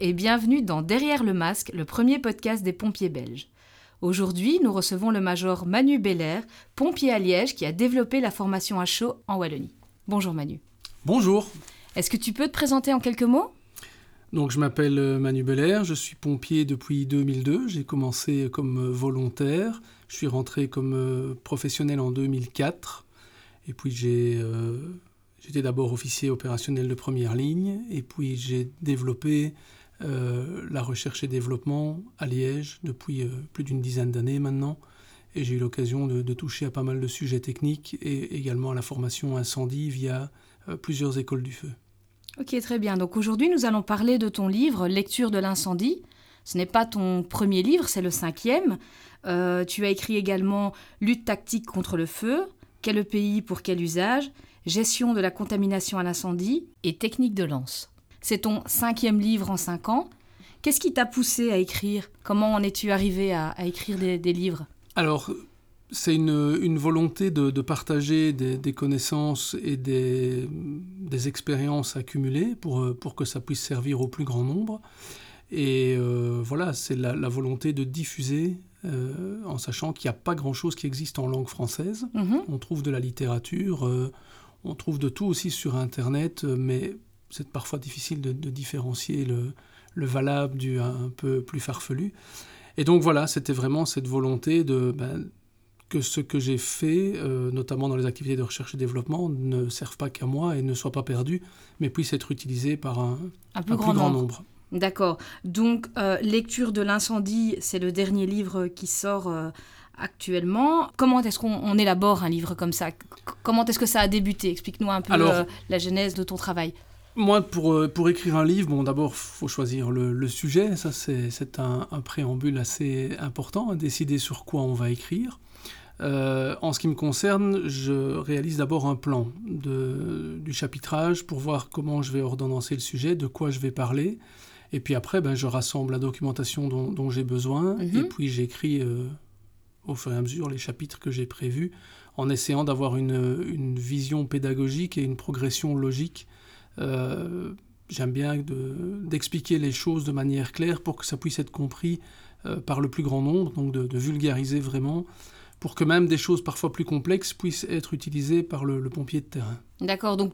et bienvenue dans Derrière le masque, le premier podcast des pompiers belges. Aujourd'hui, nous recevons le major Manu Belair, pompier à Liège qui a développé la formation à chaud en Wallonie. Bonjour Manu. Bonjour. Est-ce que tu peux te présenter en quelques mots? Donc je m'appelle euh, Manu Belair, je suis pompier depuis 2002, j'ai commencé comme euh, volontaire, je suis rentré comme euh, professionnel en 2004 et puis j'ai J'étais d'abord officier opérationnel de première ligne et puis j'ai développé euh, la recherche et développement à Liège depuis euh, plus d'une dizaine d'années maintenant. Et j'ai eu l'occasion de, toucher à pas mal de sujets techniques et également à la formation incendie via euh, plusieurs écoles du feu. Ok, très bien. Donc aujourd'hui, nous allons parler de ton livre Lecture de l'incendie. Ce n'est pas ton premier livre, c'est le cinquième. tu as écrit également Lutte tactique contre le feu, Quel pays pour quel usage? Gestion de la contamination à l'incendie et Technique de lance. C'est ton cinquième livre en cinq ans. Qu'est-ce qui t'a poussé à écrire? Comment en es-tu arrivé à, écrire des, livres? Alors, c'est une, volonté de, partager des, connaissances et des, expériences accumulées pour, pour que ça puisse servir au plus grand nombre. Et euh, voilà, c'est la, volonté de diffuser euh, en sachant qu'il n'y a pas grand-chose qui existe en langue française. Mhm. On trouve de la littérature, euh, on trouve de tout aussi sur Internet, mais c'est parfois difficile de, différencier le, valable du un peu plus farfelu. Et donc voilà, c'était vraiment cette volonté de ben, que ce que j'ai fait, euh, notamment dans les activités de recherche et développement, ne serve pas qu'à moi et ne soit pas perdu, mais puisse être utilisé par un, plus, grand, nombre. D'accord. Donc, euh, Lecture de l'incendie, c'est le dernier livre qui sort actuellement. Comment est-ce qu'on élabore un livre comme ça? Comment est-ce que ça a débuté? Explique-nous un peu euh, la genèse de ton travail. Moi, pour, euh, pour écrire un livre, bon, d'abord, il faut choisir le, sujet. Ça, c'est un, préambule assez important, décider sur quoi on va écrire. Euh, en ce qui me concerne, je réalise d'abord un plan de, du chapitrage pour voir comment je vais ordonnancer le sujet, de quoi je vais parler. Et puis après, ben, je rassemble la documentation dont, j'ai besoin. Mhm. Et puis j'écris au fur et à mesure les chapitres que j'ai prévus, en essayant d'avoir une, vision pédagogique et une progression logique. Euh, j'aime bien d'expliquer les choses de manière claire pour que ça puisse être compris euh, par le plus grand nombre, donc de, vulgariser vraiment, pour que même des choses parfois plus complexes puissent être utilisées par le, le pompier de terrain. D'accord, donc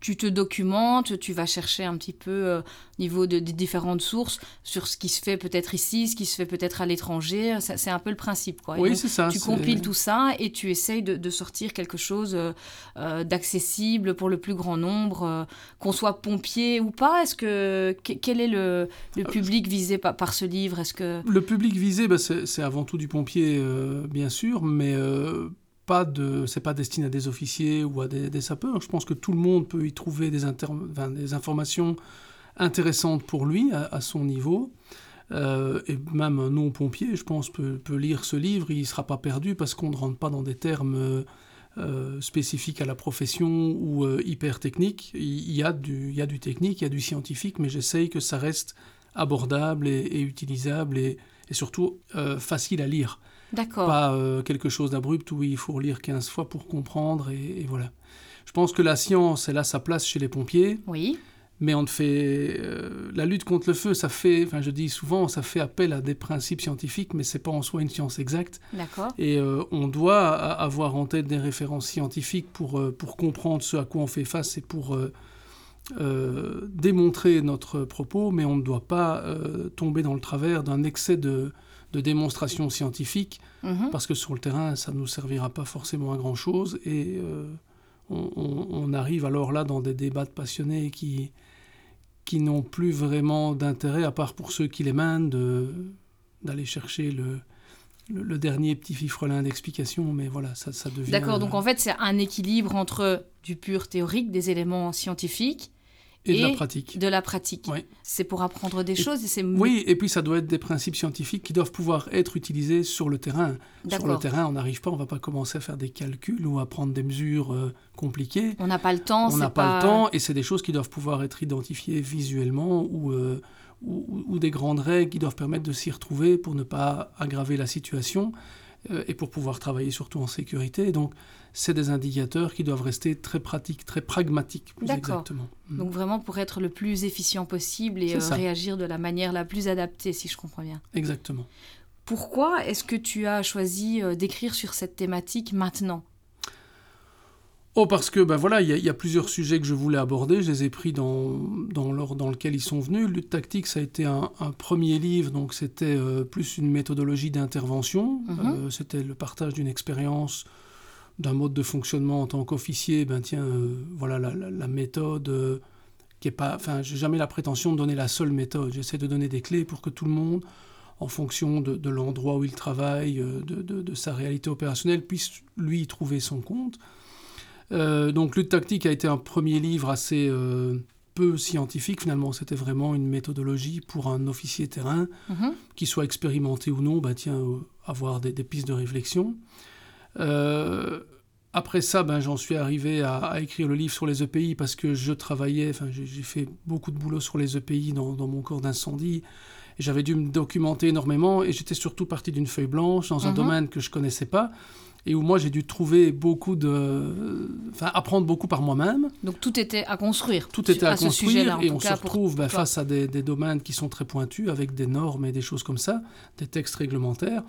tu te documentes, tu vas chercher un petit peu euh, au niveau de, des différentes sources sur ce qui se fait peut-être ici, ce qui se fait peut-être à l'étranger. C'est un peu le principe. Quoi. Oui, c'est ça. Tu compiles tout ça et tu essayes de, sortir quelque chose euh, euh, d'accessible pour le plus grand nombre, qu'on soit pompier ou pas. Est-ce que quel est le, public visé par, par ce livre? Est-ce que le public visé, bah, c'est avant tout du pompier, bien sûr, mais pas de, c'est pas destiné à des officiers ou à des, sapeurs. Je pense que tout le monde peut y trouver des, informations intéressantes pour lui à, son niveau. Euh, et même un non-pompier, je pense, peut, lire ce livre, il ne sera pas perdu parce qu'on ne rentre pas dans des termes euh, spécifiques à la profession ou euh, hyper techniques. Il, y a du, technique, il y a du scientifique, mais j'essaye que ça reste abordable et, utilisable et surtout facile à lire. D'accord. Pas euh, quelque chose d'abrupt où il faut relire 15 fois pour comprendre et, voilà. Je pense que la science, elle a sa place chez les pompiers. Oui. Mais on fait euh, la lutte contre le feu, ça fait, enfin je dis souvent, ça fait appel à des principes scientifiques, mais c'est pas en soi une science exacte. D'accord. Et euh, on doit avoir en tête des références scientifiques pour pour comprendre ce à quoi on fait face et pour démontrer notre propos, mais on ne doit pas tomber dans le travers d'un excès de de démonstration scientifique, mhm. parce que sur le terrain, ça ne nous servira pas forcément à grand-chose, et euh, on, arrive alors là dans des débats de passionnés qui, qui n'ont plus vraiment d'intérêt, à part pour ceux qui les mènent, d'aller chercher le, le, dernier petit fifrelin d'explication, mais voilà, ça, ça devient... D'accord, donc en fait c'est un équilibre entre du pur théorique, des éléments scientifiques, et, de la pratique. De la pratique. C'est pour apprendre des choses. Et oui, et puis ça doit être des principes scientifiques qui doivent pouvoir être utilisés sur le terrain. Sur le terrain, on n'arrive pas, on ne va pas commencer à faire des calculs ou à prendre des mesures euh, compliquées. On n'a pas le temps. On n'a pas, le temps, et c'est des choses qui doivent pouvoir être identifiées visuellement ou, euh, ou, des grandes règles qui doivent permettre de s'y retrouver pour ne pas aggraver la situation. Euh, et pour pouvoir travailler surtout en sécurité. donc, c'est des indicateurs qui doivent rester très pratiques, très pragmatiques, plus exactement. Mm. Donc vraiment pour être le plus efficient possible et réagir de la manière la plus adaptée, si je comprends bien. Exactement. Pourquoi est-ce que tu as choisi d'écrire sur cette thématique maintenant? Oh, parce que ben voilà, il y, a plusieurs sujets que je voulais aborder. Je les ai pris dans, dans l'ordre dans lequel ils sont venus. Lutte tactique, ça a été un, premier livre, donc c'était euh, plus une méthodologie d'intervention. Mhm. Euh, c'était le partage d'une expérience, d'un mode de fonctionnement en tant qu'officier. Ben tiens, euh, voilà la, méthode qui est pas. Enfin, j'ai jamais la prétention de donner la seule méthode. J'essaie de donner des clés pour que tout le monde, en fonction de, l'endroit où il travaille, de, de, de, sa réalité opérationnelle, puisse lui y trouver son compte. Euh, donc Lutte tactique a été un premier livre assez euh, peu scientifique finalement. C'était vraiment une méthodologie pour un officier terrain, mhm. qui soit expérimenté ou non, bah tiens, euh, avoir des, pistes de réflexion. après ça, ben, j'en suis arrivé à, écrire le livre sur les EPI parce que je travaillais, j'ai fait beaucoup de boulot sur les EPI dans, dans mon corps d'incendie. J'avais dû me documenter énormément et j'étais surtout parti d'une feuille blanche dans un mhm. domaine que je connaissais pas et où moi j'ai dû trouver beaucoup de. Enfin, apprendre beaucoup par moi-même. Donc tout était à construire. Tout était à, construire et on se retrouve bah, face à des, domaines qui sont très pointus avec des normes et des choses comme ça, des textes réglementaires.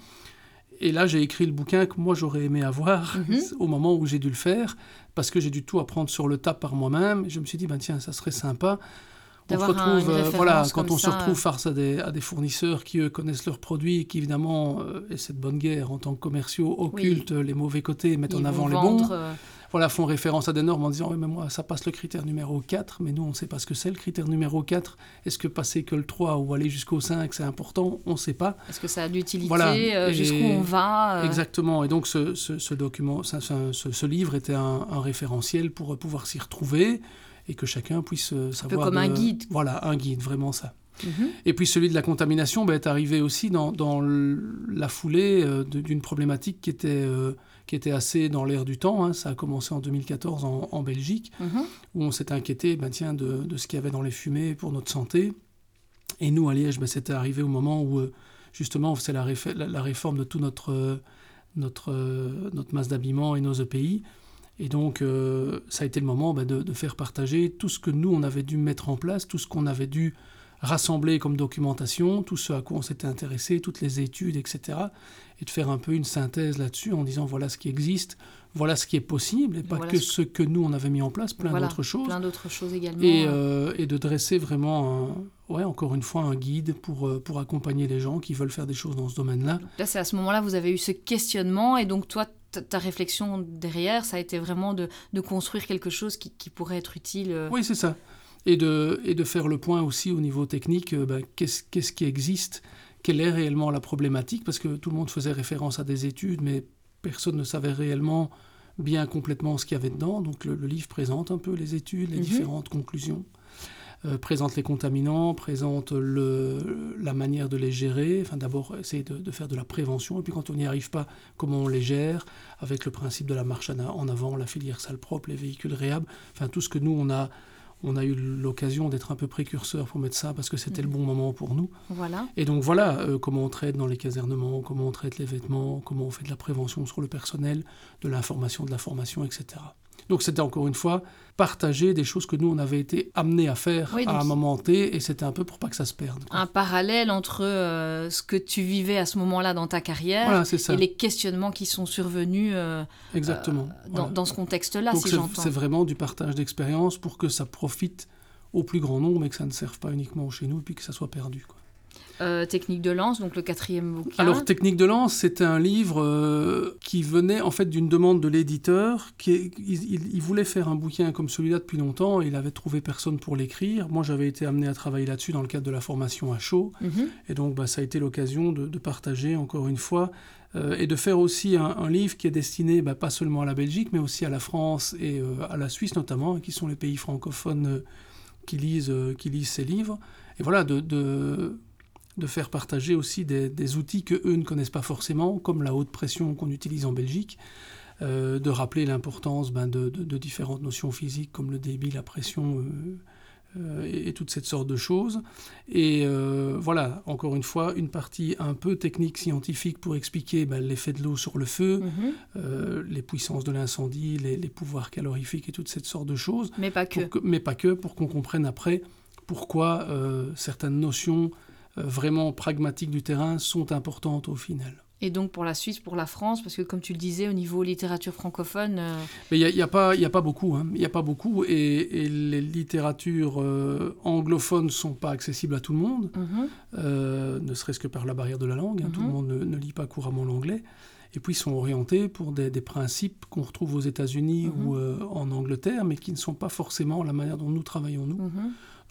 Et là, j'ai écrit le bouquin que moi j'aurais aimé avoir mhm. au moment où j'ai dû le faire, parce que j'ai dû tout apprendre sur le tas par moi-même. Je me suis dit, ben, tiens, ça serait sympa on se retrouve, euh, voilà, quand on se retrouve face à des, à des, fournisseurs qui eux, connaissent leurs produits et qui évidemment, euh, et cette bonne guerre en tant que commerciaux, occultent les mauvais côtés, mettent en avant les bons. Euh, voilà, font référence à des normes en disant oui, mais moi, ça passe le critère numéro 4, mais nous, on ne sait pas ce que c'est le critère numéro 4. Est-ce que passer que le 3 ou aller jusqu'au 5, c'est important? On ne sait pas. Est-ce que ça a d'utilité voilà. Jusqu'où on va Exactement. Et donc, ce, ce, document, ce, ce, livre était un, un référentiel pour pouvoir s'y retrouver et que chacun puisse euh, savoir. Un peu comme un guide. Voilà, un guide, vraiment ça. Mhm. Et puis celui de la contamination ben, est arrivé aussi dans, dans la foulée euh, d'une problématique qui était, euh, qui était assez dans l'air du temps. Hein. Ça a commencé en 2014 en, en Belgique, mhm. où on s'est inquiété ben, tiens, de, de ce qu'il y avait dans les fumées pour notre santé. Et nous, à Liège, ben, c'était arrivé au moment où, justement, c'est la, la, la, réforme de tout notre, notre, notre masse d'habillement et nos EPI. Et donc, euh, ça a été le moment bah, de, faire partager tout ce que nous, on avait dû mettre en place, tout ce qu'on avait dû rassembler comme documentation, tout ce à quoi on s'était intéressé, toutes les études, etc. Et de faire un peu une synthèse là-dessus en disant voilà ce qui existe, voilà ce qui est possible, et pas que ce... que nous, on avait mis en place, plein d'autres choses. Plein d'autres choses également. Et, euh, et, de dresser vraiment, ouais, encore une fois, un guide pour, euh, pour accompagner les gens qui veulent faire des choses dans ce domaine-là. Là, c'est à ce moment-là, vous avez eu ce questionnement, et donc toi, ta réflexion derrière, ça a été vraiment de, construire quelque chose qui, pourrait être utile. Euh. Oui, c'est ça. Et de, et de faire le point aussi au niveau technique, euh, ben, qu'est-ce, qu'est-ce qui existe, quelle est réellement la problématique, parce que tout le monde faisait référence à des études, mais personne ne savait réellement bien complètement ce qu'il y avait dedans. Donc le, livre présente un peu les études, les mhm. différentes conclusions. Euh, présente les contaminants, présente le, la manière de les gérer. Enfin, d'abord, essayer de, faire de la prévention. Et puis, quand on n'y arrive pas, comment on les gère avec le principe de la marche en avant, la filière sale propre, les véhicules réhables. Enfin, tout ce que nous, on a, on a eu l'occasion d'être un peu précurseur pour mettre ça parce que c'était le mm. bon moment pour nous. Voilà. Et donc, voilà euh, comment on traite dans les casernements, comment on traite les vêtements, comment on fait de la prévention sur le personnel, de l'information, de la formation, etc. Donc c'était encore une fois partager des choses que nous, on avait été amenés à faire à un moment T, et c'était un peu pour pas que ça se perde. Un parallèle entre euh, ce que tu vivais à ce moment-là dans ta carrière et les questionnements qui sont survenus euh, Exactement. Euh, dans, ce contexte-là, si j'entends. C'est vraiment du partage d'expérience pour que ça profite au plus grand nombre et que ça ne serve pas uniquement chez nous et puis que ça soit perdu. Quoi. Euh, Technique de lance, donc le quatrième bouquin. Alors Technique de lance, c'était un livre euh, qui venait en fait d'une demande de l'éditeur. Qui il, voulait faire un bouquin comme celui-là depuis longtemps. il avait trouvé personne pour l'écrire. Moi, j'avais été amené à travailler là-dessus dans le cadre de la formation à chaud. Mhm. Et donc, bah, ça a été l'occasion de, partager encore une fois euh, et de faire aussi un, livre qui est destiné bah, pas seulement à la Belgique, mais aussi à la France et à la Suisse notamment, qui sont les pays francophones qui lisent, qui lisent ces livres. Et voilà, de, de de faire partager aussi des, outils que eux ne connaissent pas forcément, comme la haute pression qu'on utilise en Belgique, euh, de rappeler l'importance ben, de, différentes notions physiques comme le débit, la pression, euh, euh, et, toutes cette sorte de choses. Et voilà, encore une fois, une partie un peu technique, scientifique pour expliquer ben, l'effet de l'eau sur le feu, mhm. les puissances de l'incendie, les, pouvoirs calorifiques et toutes cette sorte de choses. Mais pas que. mais pas que, pour qu'on comprenne après pourquoi certaines notions vraiment pragmatiques du terrain sont importantes au final. Et donc pour la Suisse, pour la France, parce que comme tu le disais, au niveau littérature francophone... Euh, Mais il n'y a, a, pas, a pas beaucoup, il n'y a pas beaucoup, hein. et, les littératures euh, anglophones ne sont pas accessibles à tout le monde, mhm. euh, ne serait-ce que par la barrière de la langue, hein. tout le mhm. monde ne, lit pas couramment l'anglais, et puis ils sont orientés pour des, principes qu'on retrouve aux États-Unis mhm. ou en Angleterre, mais qui ne sont pas forcément la manière dont nous travaillons nous.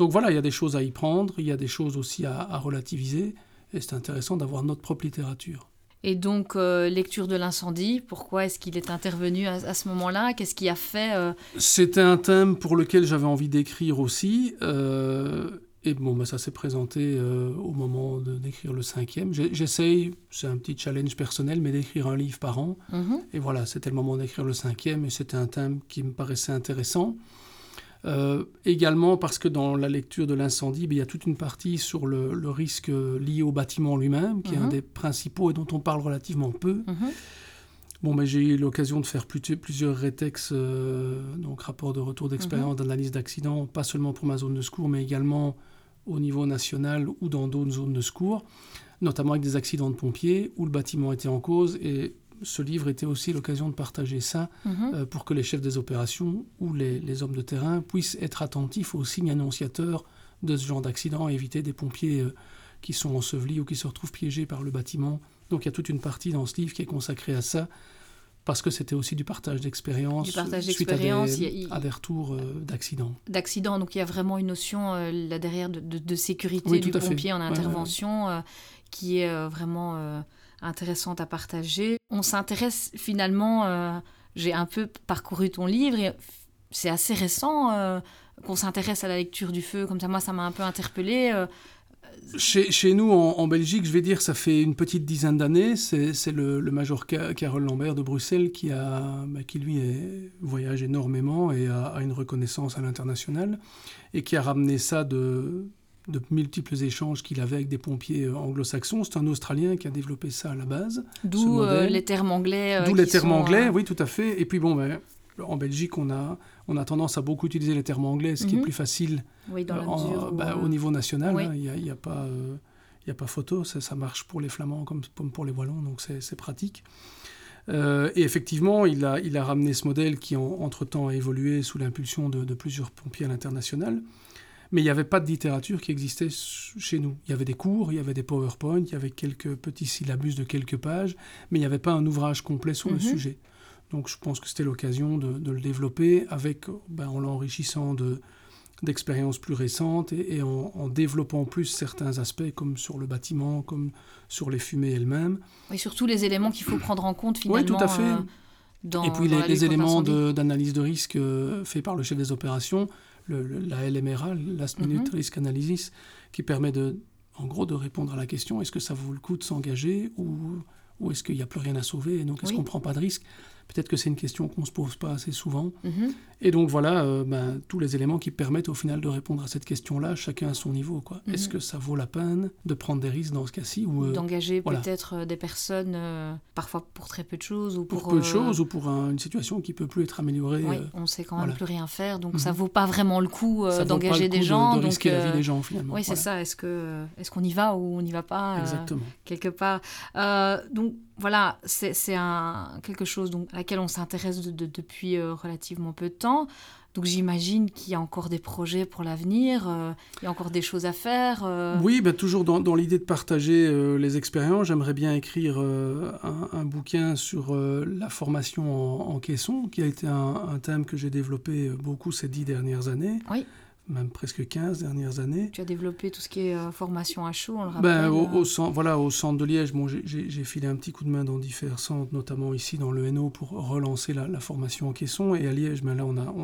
Donc voilà, il y a des choses à y prendre, il y a des choses aussi à, à relativiser, et c'est intéressant d'avoir notre propre littérature. Et donc, euh, lecture de l'incendie, pourquoi est-ce qu'il est intervenu à, ce moment-là? Qu'est-ce qui a fait euh, C'était un thème pour lequel j'avais envie d'écrire aussi. Euh, et bon, bah, ça s'est présenté au moment d'écrire le cinquième. J'essaye, c'est un petit challenge personnel, mais d'écrire un livre par an. Mhm. Et voilà, c'était le moment d'écrire le cinquième, et c'était un thème qui me paraissait intéressant. Euh, également parce que dans la lecture de l'incendie, ben, il y a toute une partie sur le, risque lié au bâtiment lui-même, qui est un mhm. des principaux et dont on parle relativement peu. Mhm. Bon, ben, j'ai eu l'occasion de faire plusieurs rétex, euh, donc rapport de retour d'expérience, mhm. d'analyse d'accident, pas seulement pour ma zone de secours, mais également au niveau national ou dans d'autres zones de secours, notamment avec des accidents de pompiers où le bâtiment était en cause et ce livre était aussi l'occasion de partager ça mhm. euh, pour que les chefs des opérations ou les, hommes de terrain puissent être attentifs aux signes annonciateurs de ce genre d'accident et éviter des pompiers euh, qui sont ensevelis ou qui se retrouvent piégés par le bâtiment. Donc il y a toute une partie dans ce livre qui est consacrée à ça parce que c'était aussi du partage d'expérience suite à des, à des retours euh, d'accidents. D'accidents, donc il y a vraiment une notion là derrière de, sécurité du pompier en intervention qui est vraiment intéressante à partager. On s'intéresse finalement, euh, j'ai un peu parcouru ton livre, c'est assez récent euh, qu'on s'intéresse à la lecture du feu, comme ça moi ça m'a un peu interpellé. Euh. Chez, nous, en, Belgique, je vais dire, ça fait une petite dizaine d'années. C'est le, major Carole Lambert de Bruxelles qui, a, bah, qui lui, voyage énormément et a, a une reconnaissance à l'international et qui a ramené ça de, de multiples échanges qu'il avait avec des pompiers euh, anglo-saxons. C'est un Australien qui a développé ça à la base. D'où euh, les termes anglais. Euh, D'où les termes anglais, oui, tout à fait. Et puis bon, ben, en Belgique, on a, on a tendance à beaucoup utiliser les termes anglais, ce qui est mhm. plus facile bah, au niveau national. Hein. Il n'y a, a, pas... il a pas photo, ça, ça, marche pour les Flamands comme, pour les Wallons, donc c'est pratique. et effectivement, il a, il a ramené ce modèle qui, entre-temps, a évolué sous l'impulsion de, de, plusieurs pompiers à l'international. Mais il n'y avait pas de littérature qui existait chez nous. Il y avait des cours, il y avait des PowerPoint, il y avait quelques petits syllabus de quelques pages, mais il n'y avait pas un ouvrage complet sur le mhm. sujet. Donc je pense que c'était l'occasion de, le développer avec, ben, en l'enrichissant de, d'expériences plus récentes et, en, développant plus certains aspects comme sur le bâtiment, comme sur les fumées elles-mêmes. Et surtout les éléments qu'il faut prendre en compte finalement. Oui, tout à fait. Euh, dans, et puis les, éléments d'analyse de, risque euh, faits par le chef des opérations, la LMRA, Last Minute mhm. Risk Analysis, qui permet de, en gros de répondre à la question est-ce que ça vaut le coup de s'engager ou, ou est-ce qu'il n'y a plus rien à sauver et donc est-ce qu'on ne prend pas de risque? Peut-être que c'est une question qu'on ne se pose pas assez souvent. Mhm. Et donc voilà, euh, ben, tous les éléments qui permettent au final de répondre à cette question-là, chacun à son niveau. quoi. Est-ce mhm. que ça vaut la peine de prendre des risques dans ce cas-ci ou euh, D'engager peut-être euh, des personnes, parfois pour très peu de choses ou pour... peu de choses ou pour une situation qui peut plus être améliorée. Oui, on sait quand même plus rien faire, donc ça mhm. vaut pas vraiment le coup d'engager des gens. De, de risquer la vie des gens finalement. Oui, c'est ça. Est-ce que est-ce qu'on y va ou on n'y va pas Exactement. Quelque part? donc voilà, c'est quelque chose donc, à laquelle on s'intéresse depuis euh, relativement peu de temps. Donc j'imagine qu'il y a encore des projets pour l'avenir, euh, il y a encore des choses à faire. Euh. Oui, ben, toujours dans, l'idée de partager les expériences, j'aimerais bien écrire un, bouquin sur la formation en, caisson, qui a été un, un thème que j'ai développé beaucoup ces dix dernières années. Oui même presque 15 dernières années. Tu as développé tout ce qui est euh, formation à chaud, on le ben, rappelle ben, au, centre, voilà, au centre de Liège, bon, j'ai filé un petit coup de main dans différents centres, notamment ici dans le NO, pour relancer la, formation en caisson. Et à Liège, ben, là, on a,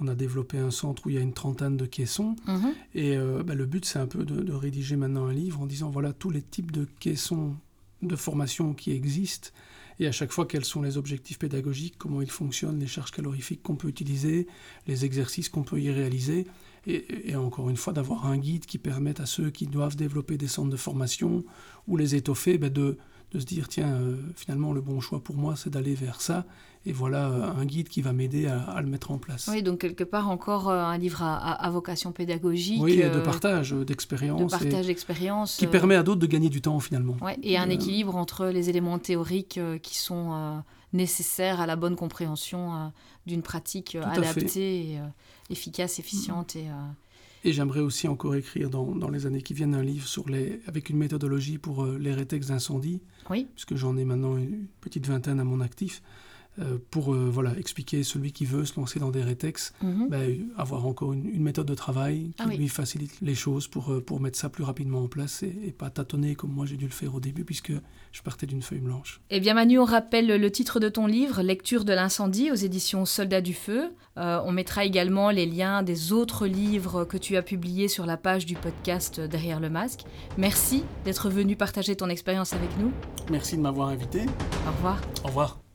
on, a développé un centre où il y a une trentaine de caissons. Mhm. Et euh, ben, le but, c'est un peu de, de, rédiger maintenant un livre en disant, voilà, tous les types de caissons de formation qui existent et à chaque fois quels sont les objectifs pédagogiques, comment ils fonctionnent, les charges calorifiques qu'on peut utiliser, les exercices qu'on peut y réaliser, et, encore une fois d'avoir un guide qui permette à ceux qui doivent développer des centres de formation ou les étoffer ben de, de, se dire tiens euh, finalement le bon choix pour moi c'est d'aller vers ça et voilà euh, un guide qui va m'aider à, le mettre en place. Oui, donc quelque part encore euh, un livre à, vocation pédagogique. Oui, de partage d'expérience. De partage d'expérience. Qui permet à d'autres de gagner du temps finalement. Ouais, et un équilibre entre les éléments théoriques qui sont nécessaires à la bonne compréhension d'une pratique adaptée, et, efficace, efficiente et et j'aimerais aussi encore écrire dans, dans, les années qui viennent un livre sur les, avec une méthodologie pour euh, les rétextes d'incendie, oui. puisque j'en ai maintenant une petite vingtaine à mon actif. Euh, pour euh, voilà, expliquer celui qui veut se lancer dans des rétex, mhm. ben, avoir encore une, méthode de travail qui ah lui facilite les choses pour, euh, pour mettre ça plus rapidement en place et, pas tâtonner comme moi j'ai dû le faire au début puisque je partais d'une feuille blanche. Eh bien Manu, on rappelle le titre de ton livre, Lecture de l'incendie aux éditions Soldats du Feu. on mettra également les liens des autres livres que tu as publiés sur la page du podcast Derrière le masque. Merci d'être venu partager ton expérience avec nous. Merci de m'avoir invité. Au revoir. Au revoir.